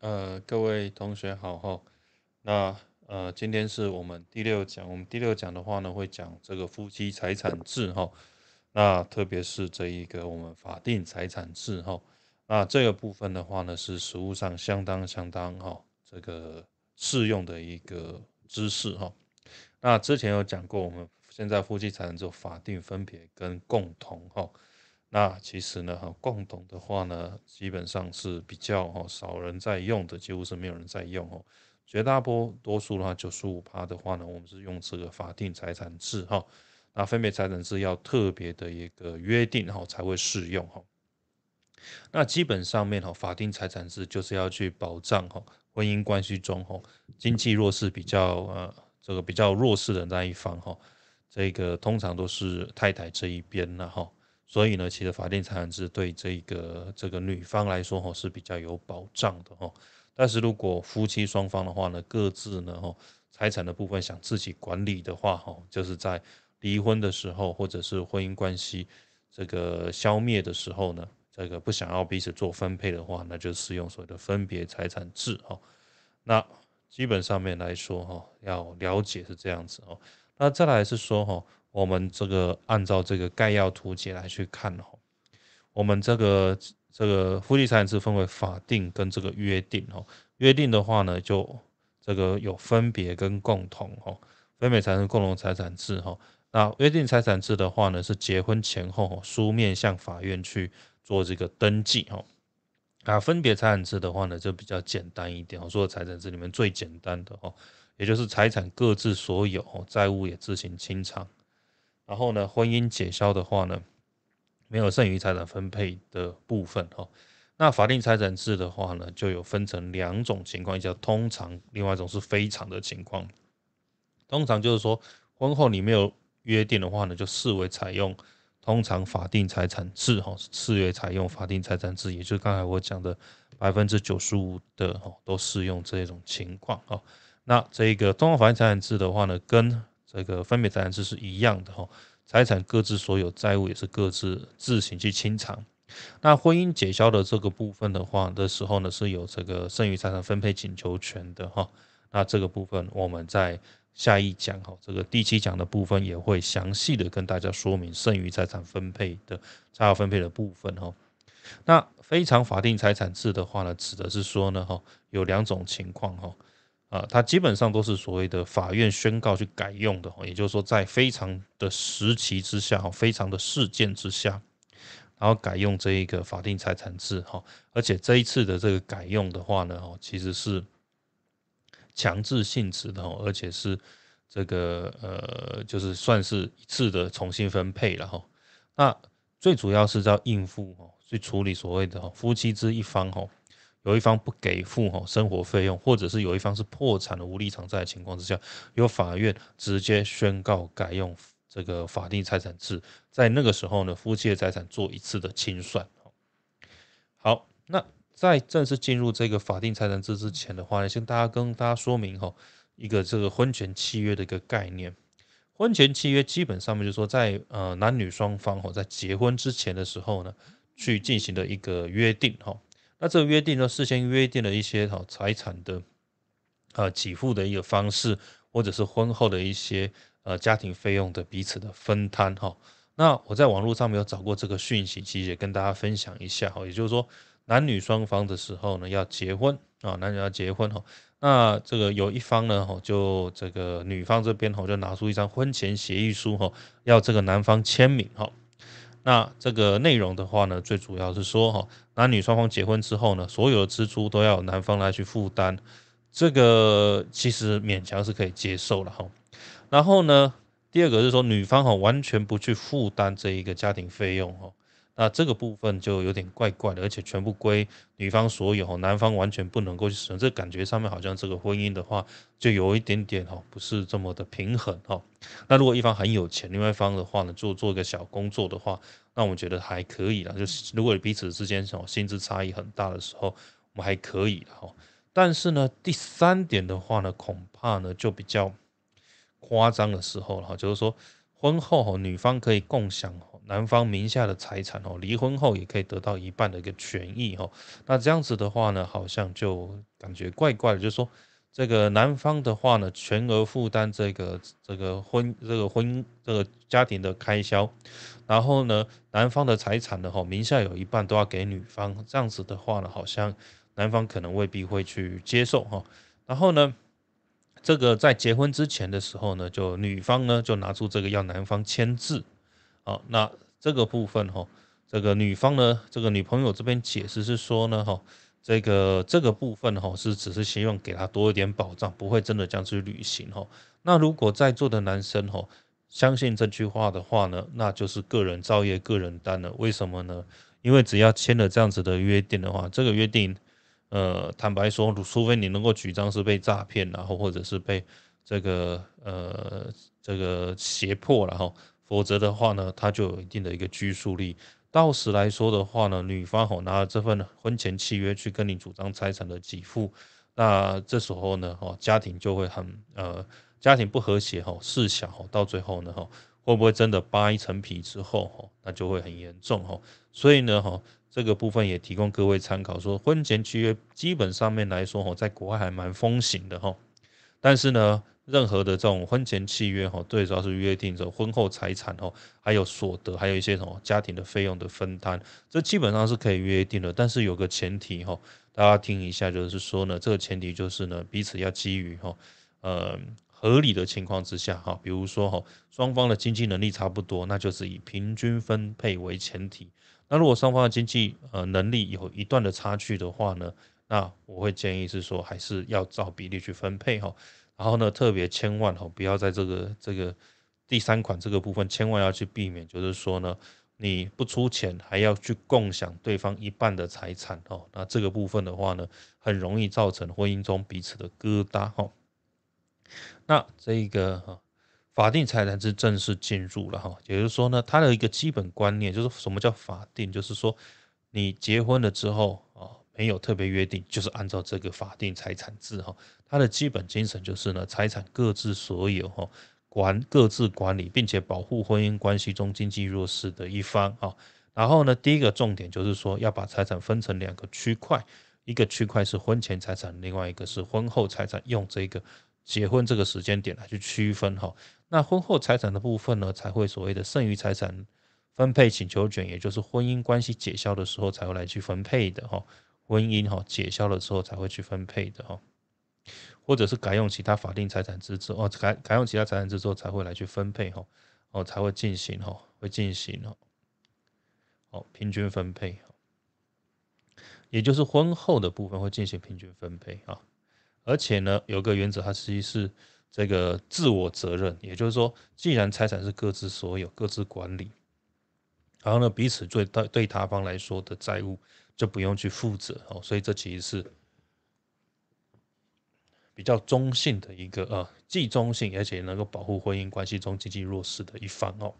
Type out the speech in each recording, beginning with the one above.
呃，各位同学好哈。那呃，今天是我们第六讲，我们第六讲的话呢，会讲这个夫妻财产制哈。那特别是这一个我们法定财产制哈。那这个部分的话呢，是实务上相当相当哈，这个适用的一个知识哈。那之前有讲过，我们现在夫妻财产制法定分别跟共同哈。那其实呢，哈，共同的话呢，基本上是比较哈少人在用的，几乎是没有人在用哦。绝大多多数的话，九十五趴的话呢，我们是用这个法定财产制哈。那分别财产制要特别的一个约定哈才会适用哈。那基本上面哈，法定财产制就是要去保障哈婚姻关系中哈经济弱势比较呃这个比较弱势的那一方哈，这个通常都是太太这一边了哈。所以呢，其实法定财产制对这个这个女方来说，哈是比较有保障的，哈。但是如果夫妻双方的话呢，各自呢，哈财产的部分想自己管理的话，哈，就是在离婚的时候，或者是婚姻关系这个消灭的时候呢，这个不想要彼此做分配的话，那就适用所谓的分别财产制，哈。那基本上面来说，哈，要了解是这样子，哦。那再来是说，哈。我们这个按照这个概要图解来去看哈，我们这个这个夫妻财产制分为法定跟这个约定哈。约定的话呢，就这个有分别跟共同哈，分别产生共同财产制哈。那约定财产制的话呢，是结婚前后书面向法院去做这个登记哈。啊，分别财产制的话呢，就比较简单一点，所有财产制里面最简单的哈，也就是财产各自所有，债务也自行清偿。然后呢，婚姻解消的话呢，没有剩余财产分配的部分哈。那法定财产制的话呢，就有分成两种情况，叫通常，另外一种是非常的情况。通常就是说，婚后你没有约定的话呢，就视为采用通常法定财产制哈，视为采用法定财产制，也就是刚才我讲的百分之九十五的哈，都适用这种情况哈。那这个综合法定财产制的话呢，跟这个分别财产制是一样的哈，财产各自所有，债务也是各自自行去清偿。那婚姻解消的这个部分的话的时候呢，是有这个剩余财产分配请求权的哈。那这个部分我们在下一讲哈，这个第七讲的部分也会详细的跟大家说明剩余财产分配的差额分配的部分哈。那非常法定财产制的话呢，指的是说呢哈，有两种情况哈。啊，它基本上都是所谓的法院宣告去改用的，也就是说，在非常的时期之下，哈，非常的事件之下，然后改用这一个法定财产制，哈，而且这一次的这个改用的话呢，哦，其实是强制性质的，而且是这个呃，就是算是一次的重新分配了，哈。那最主要是要应付，哈，去处理所谓的夫妻之一方，哈。有一方不给付哈生活费用，或者是有一方是破产的无力偿债的情况之下，由法院直接宣告改用这个法定财产制，在那个时候呢，夫妻的财产做一次的清算。好，那在正式进入这个法定财产制之前的话呢，先大家跟大家说明哈一个这个婚前契约的一个概念。婚前契约基本上面就是说，在呃男女双方哈在结婚之前的时候呢，去进行的一个约定哈。那这个约定呢，事先约定了一些哈财产的呃给付的一个方式，或者是婚后的一些呃家庭费用的彼此的分摊哈。那我在网络上没有找过这个讯息，其实也跟大家分享一下哈。也就是说，男女双方的时候呢要结婚啊，男女要结婚哈。那这个有一方呢哈，就这个女方这边哈就拿出一张婚前协议书哈，要这个男方签名哈。那这个内容的话呢，最主要是说哈，男女双方结婚之后呢，所有的支出都要男方来去负担，这个其实勉强是可以接受了哈。然后呢，第二个是说女方哈完全不去负担这一个家庭费用哈。那这个部分就有点怪怪的，而且全部归女方所有，男方完全不能够去使用。这感觉上面好像这个婚姻的话，就有一点点哈，不是这么的平衡哈。那如果一方很有钱，另外一方的话呢，做做一个小工作的话，那我们觉得还可以啦。就是如果彼此之间哦薪资差异很大的时候，我们还可以哈。但是呢，第三点的话呢，恐怕呢就比较夸张的时候了哈，就是说婚后哈，女方可以共享男方名下的财产哦，离婚后也可以得到一半的一个权益哦。那这样子的话呢，好像就感觉怪怪的，就是说这个男方的话呢，全额负担这个这个婚这个婚这个家庭的开销，然后呢，男方的财产呢，哈，名下有一半都要给女方，这样子的话呢，好像男方可能未必会去接受哈。然后呢？这个在结婚之前的时候呢，就女方呢就拿出这个要男方签字，好，那这个部分哈，这个女方呢，这个女朋友这边解释是说呢，哈，这个这个部分哈是只是希望给他多一点保障，不会真的这样去履行哈。那如果在座的男生哈相信这句话的话呢，那就是个人造业个人担了。为什么呢？因为只要签了这样子的约定的话，这个约定。呃，坦白说，除非你能够举证是被诈骗，然后或者是被这个呃这个胁迫了哈，否则的话呢，他就有一定的一个拘束力。到时来说的话呢，女方吼拿这份婚前契约去跟你主张财产的给付，那这时候呢，哈家庭就会很呃家庭不和谐哈，事小哈，到最后呢，哈会不会真的扒一层皮之后哈，那就会很严重哈。所以呢，哈。这个部分也提供各位参考，说婚前契约基本上面来说，哈，在国外还蛮风行的，哈。但是呢，任何的这种婚前契约，哈，最主要是约定着婚后财产，哈，还有所得，还有一些什么家庭的费用的分摊，这基本上是可以约定的。但是有个前提，哈，大家听一下，就是说呢，这个前提就是呢，彼此要基于，哈，呃，合理的情况之下，哈，比如说，哈，双方的经济能力差不多，那就是以平均分配为前提。那如果双方的经济呃能力有一段的差距的话呢，那我会建议是说还是要照比例去分配哈。然后呢，特别千万哈不要在这个这个第三款这个部分千万要去避免，就是说呢你不出钱还要去共享对方一半的财产哦。那这个部分的话呢，很容易造成婚姻中彼此的疙瘩哈。那这一个哈。法定财产制正式进入了哈，也就是说呢，它的一个基本观念就是什么叫法定，就是说你结婚了之后啊，没有特别约定，就是按照这个法定财产制哈，它的基本精神就是呢，财产各自所有哈，管各自管理，并且保护婚姻关系中经济弱势的一方哈。然后呢，第一个重点就是说要把财产分成两个区块，一个区块是婚前财产，另外一个是婚后财产，用这个结婚这个时间点来去区分哈。那婚后财产的部分呢，才会所谓的剩余财产分配请求权，也就是婚姻关系解消的时候才会来去分配的哈。婚姻哈解消了之后才会去分配的哈，或者是改用其他法定财产制之后，改改用其他财产制之后才会来去分配哈，哦才会进行哈，会进行哈，哦平均分配也就是婚后的部分会进行平均分配啊。而且呢，有个原则，它实际是。这个自我责任，也就是说，既然财产是各自所有、各自管理，然后呢，彼此对对对他方来说的债务就不用去负责哦，所以这其实是比较中性的一个呃，既中性而且能够保护婚姻关系中经济弱势的一方哦。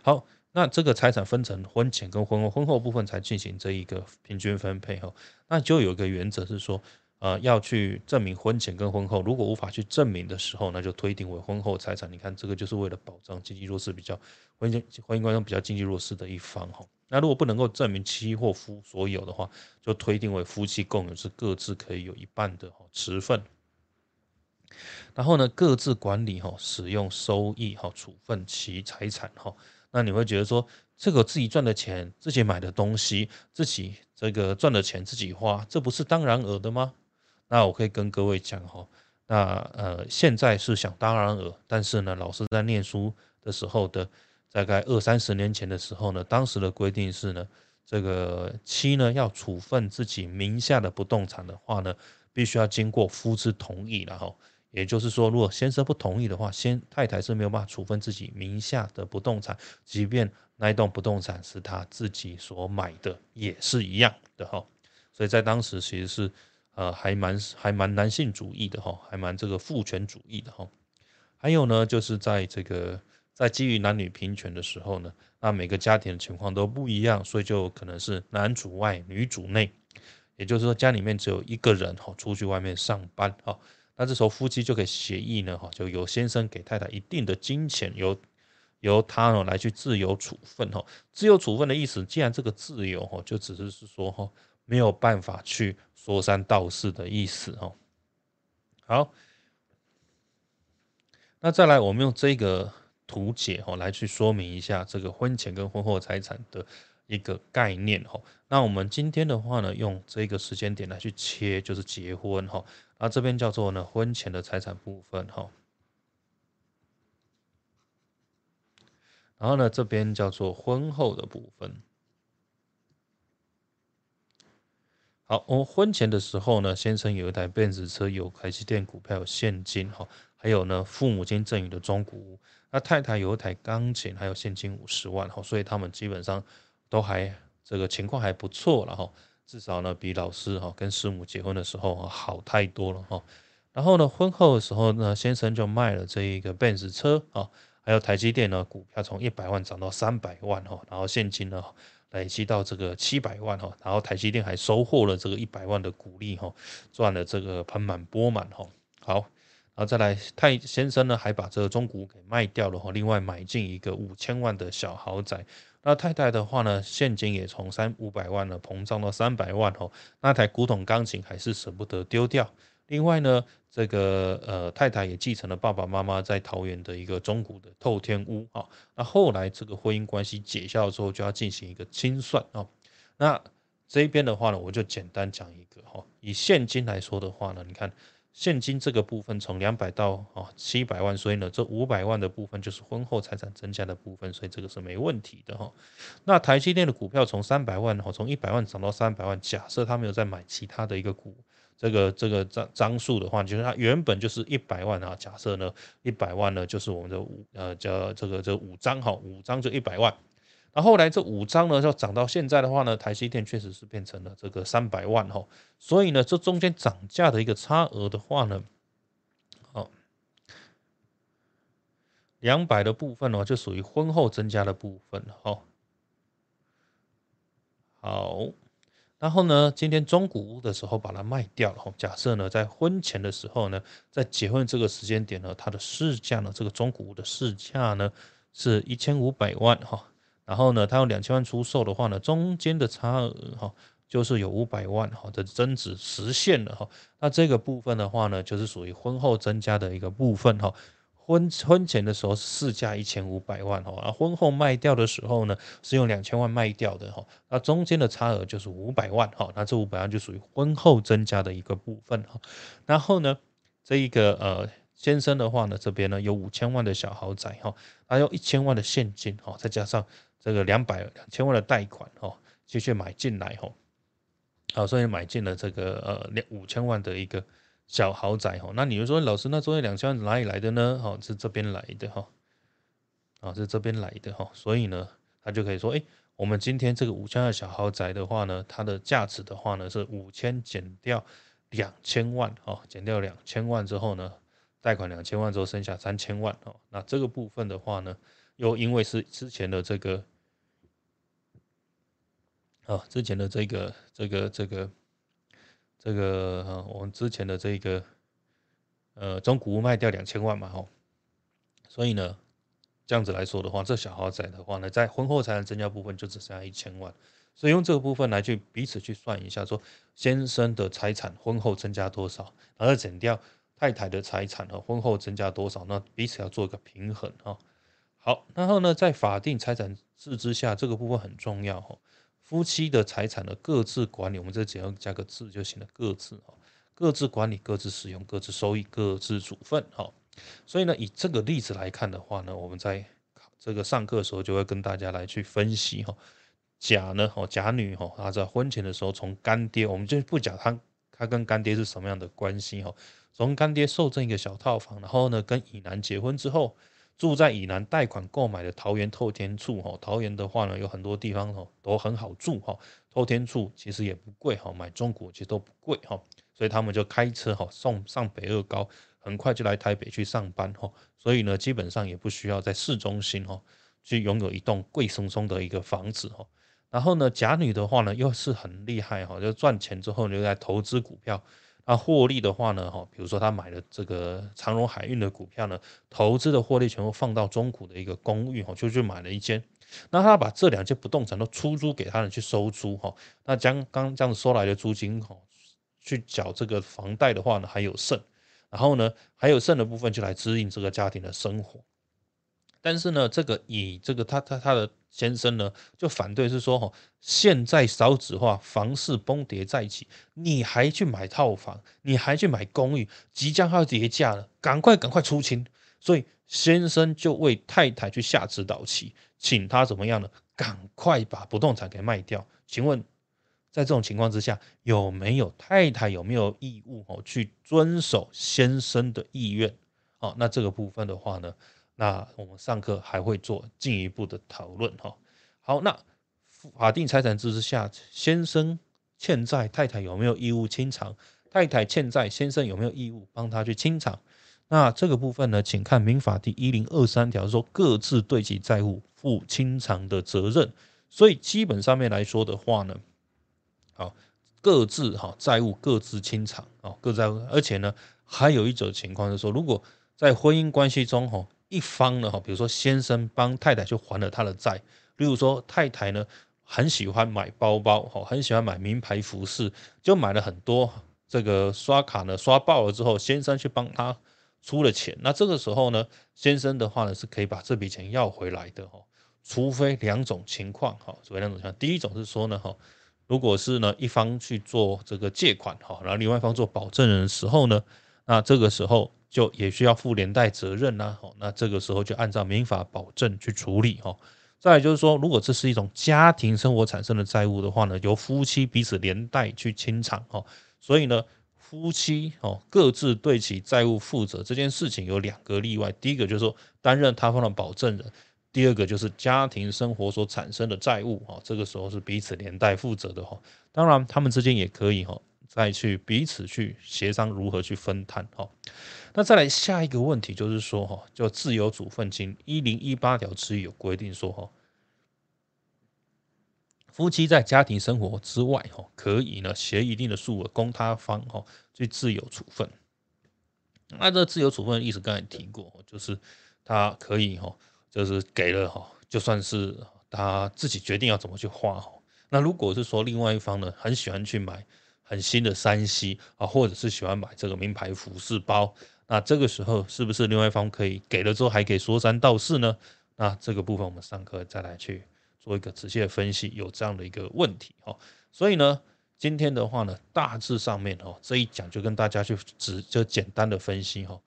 好，那这个财产分成婚前跟婚后，婚后部分才进行这一个平均分配哦，那就有一个原则是说。呃，要去证明婚前跟婚后，如果无法去证明的时候，那就推定为婚后财产。你看，这个就是为了保障经济弱势比较婚姻婚姻关系比较经济弱势的一方哈。那如果不能够证明妻或夫所有的话，就推定为夫妻共有是各自可以有一半的哈持份。然后呢，各自管理哈，使用收益哈，处分其财产哈。那你会觉得说，这个自己赚的钱，自己买的东西，自己这个赚的钱自己花，这不是当然尔的吗？那我可以跟各位讲哈，那呃现在是想当然尔，但是呢，老师在念书的时候的大概二三十年前的时候呢，当时的规定是呢，这个妻呢要处分自己名下的不动产的话呢，必须要经过夫之同意然后，也就是说，如果先生不同意的话，先太太是没有办法处分自己名下的不动产，即便那一栋不动产是他自己所买的，也是一样的哈。所以在当时其实是。呃，还蛮还蛮男性主义的哈，还蛮这个父权主义的哈。还有呢，就是在这个在基于男女平权的时候呢，那每个家庭的情况都不一样，所以就可能是男主外女主内，也就是说家里面只有一个人哈出去外面上班哈，那这时候夫妻就可以协议呢哈，就由先生给太太一定的金钱，由由他呢来去自由处分哈。自由处分的意思，既然这个自由哈，就只是是说哈没有办法去说三道四的意思哈。好，那再来我们用这个图解哈来去说明一下这个婚前跟婚后财产的一个概念哈。那我们今天的话呢，用这个时间点来去切，就是结婚哈。那这边叫做呢婚前的财产部分哈。然后呢，这边叫做婚后的部分。好，我婚前的时候呢，先生有一台奔驰车，有台积电股票，有现金哈，还有呢父母亲赠予的中古屋。那太太有一台钢琴，还有现金五十万哈，所以他们基本上都还这个情况还不错了哈，至少呢比老师哈跟师母结婚的时候好太多了哈。然后呢，婚后的时候呢，先生就卖了这一个奔驰车啊。还有台积电呢，股票从一百万涨到三百万哈，然后现金呢累积到这个七百万哈，然后台积电还收获了这个一百万的股利哈，赚了这个盆满钵满哈。好，然后再来太先生呢，还把这个中股给卖掉了哈，另外买进一个五千万的小豪宅。那太太的话呢，现金也从三五百万呢膨胀到三百万哦，那台古董钢琴还是舍不得丢掉。另外呢，这个呃太太也继承了爸爸妈妈在桃园的一个中古的透天屋啊。那后来这个婚姻关系解消之后，就要进行一个清算啊。那这边的话呢，我就简单讲一个哈。以现金来说的话呢，你看现金这个部分从两百到啊七百万，所以呢这五百万的部分就是婚后财产增加的部分，所以这个是没问题的哈。那台积电的股票从三百万哈，从一百万涨到三百万，假设他没有再买其他的一个股。这个这个张张数的话，就是它原本就是一百万啊。假设呢，一百万呢就是我们的五呃叫这个这五张哈，五张就一百万。那后来这五张呢，要涨到现在的话呢，台积电确实是变成了这个三百万哈。所以呢，这中间涨价的一个差额的话呢，好，两百的部分呢就属于婚后增加的部分哈。好。然后呢，今天中古屋的时候把它卖掉了。假设呢，在婚前的时候呢，在结婚这个时间点呢，它的市价呢，这个中古屋的市价呢是一千五百万哈。然后呢，它用两千万出售的话呢，中间的差额哈，就是有五百万哈的增值实现了哈。那这个部分的话呢，就是属于婚后增加的一个部分哈。婚婚前的时候是市价一千五百万哈，而婚后卖掉的时候呢是用两千万卖掉的哈，那中间的差额就是五百万哈，那这五百万就属于婚后增加的一个部分哈。然后呢，这一个呃先生的话呢，这边呢有五千万的小豪宅哈，还有一千万的现金哈，再加上这个两百两千万的贷款哈，继续买进来哈，好，所以买进了这个呃两五千万的一个。小豪宅哈，那你就说老师，那中间两千万哪里来的呢？哦，是这边来的哈，啊，是这边来的哈，所以呢，他就可以说，哎，我们今天这个五千万小豪宅的话呢，它的价值的话呢是五千减掉两千万，哈，减掉两千万之后呢，贷款两千万之后剩下三千万，哦，那这个部分的话呢，又因为是之前的这个，啊，之前的这个这个这个。这个我们之前的这个呃中古屋卖掉两千万嘛，吼，所以呢，这样子来说的话，这小豪宅的话呢，在婚后财产增加部分就只剩下一千万，所以用这个部分来去彼此去算一下，说先生的财产婚后增加多少，然后减掉太太的财产和婚后增加多少，那彼此要做一个平衡哈。好，然后呢，在法定财产制之下，这个部分很重要哈。夫妻的财产的各自管理，我们这只要加个字就行了。各自哈，各自管理，各自使用，各自收益，各自处分哈。所以呢，以这个例子来看的话呢，我们在这个上课的时候就会跟大家来去分析哈。甲呢，哦，甲女哈，她在婚前的时候从干爹，我们就不讲他他跟干爹是什么样的关系哈。从干爹受赠一个小套房，然后呢，跟乙男结婚之后。住在以南贷款购买的桃园透天处哈，桃园的话呢，有很多地方哈都很好住哈，透天处其实也不贵哈，买中古其实都不贵哈，所以他们就开车哈送上北二高，很快就来台北去上班哈，所以呢基本上也不需要在市中心哈去拥有一栋贵松松的一个房子哈，然后呢甲女的话呢又是很厉害哈，就赚钱之后就在投资股票。那获利的话呢，哈，比如说他买了这个长荣海运的股票呢，投资的获利全部放到中古的一个公寓，哈，就去买了一间。那他把这两间不动产都出租给他人去收租，哈，那将刚这样子收来的租金，哈，去缴这个房贷的话呢，还有剩。然后呢，还有剩的部分就来支应这个家庭的生活。但是呢，这个以这个他他他的先生呢，就反对是说，哈，现在少子化，房市崩跌在起，你还去买套房，你还去买公寓，即将要跌价了，赶快赶快出清。所以先生就为太太去下指导棋，请他怎么样呢？赶快把不动产给卖掉。请问，在这种情况之下，有没有太太有没有义务哦去遵守先生的意愿？哦，那这个部分的话呢？那我们上课还会做进一步的讨论哈。好，那法定财产制之下，先生欠债，太太有没有义务清偿？太太欠债，先生有没有义务帮他去清偿？那这个部分呢，请看民法第一零二三条说，各自对其债务负清偿的责任。所以基本上面来说的话呢，好，各自哈债务各自清偿啊，各债务。而且呢，还有一种情况是说，如果在婚姻关系中哈。一方呢，哈，比如说先生帮太太去还了他的债，例如说太太呢很喜欢买包包，哈，很喜欢买名牌服饰，就买了很多，这个刷卡呢刷爆了之后，先生去帮他出了钱，那这个时候呢，先生的话呢是可以把这笔钱要回来的，哈，除非两种情况，哈，除非两种情况，第一种是说呢，哈，如果是呢一方去做这个借款，哈，然后另外一方做保证人的时候呢，那这个时候。就也需要负连带责任呐，哦，那这个时候就按照民法保证去处理哈。再来就是说，如果这是一种家庭生活产生的债务的话呢，由夫妻彼此连带去清偿哈。所以呢，夫妻哦各自对其债务负责这件事情有两个例外，第一个就是说担任他方的保证人，第二个就是家庭生活所产生的债务哈，这个时候是彼此连带负责的哈。当然，他们之间也可以哈。再去彼此去协商如何去分摊哈，那再来下一个问题就是说哈，就自由处分金一零一八条之一有规定说哈，夫妻在家庭生活之外哈，可以呢携一定的数额供他方哈去自由处分。那这自由处分的意思刚才提过，就是他可以哈，就是给了哈，就算是他自己决定要怎么去花哈。那如果是说另外一方呢，很喜欢去买。很新的山西啊，或者是喜欢买这个名牌服饰包，那这个时候是不是另外一方可以给了之后还可以说三道四呢？那这个部分我们上课再来去做一个仔细的分析，有这样的一个问题哦。所以呢，今天的话呢，大致上面哦这一讲就跟大家去只就简单的分析哈，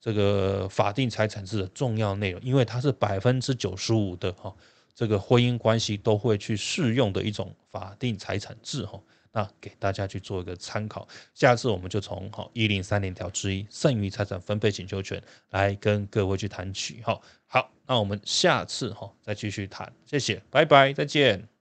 这个法定财产制的重要内容，因为它是百分之九十五的哈这个婚姻关系都会去适用的一种法定财产制哈。那给大家去做一个参考，下次我们就从好一零三零条之一剩余财产分配请求权来跟各位去谈起哈。好，那我们下次哈再继续谈，谢谢，拜拜，再见。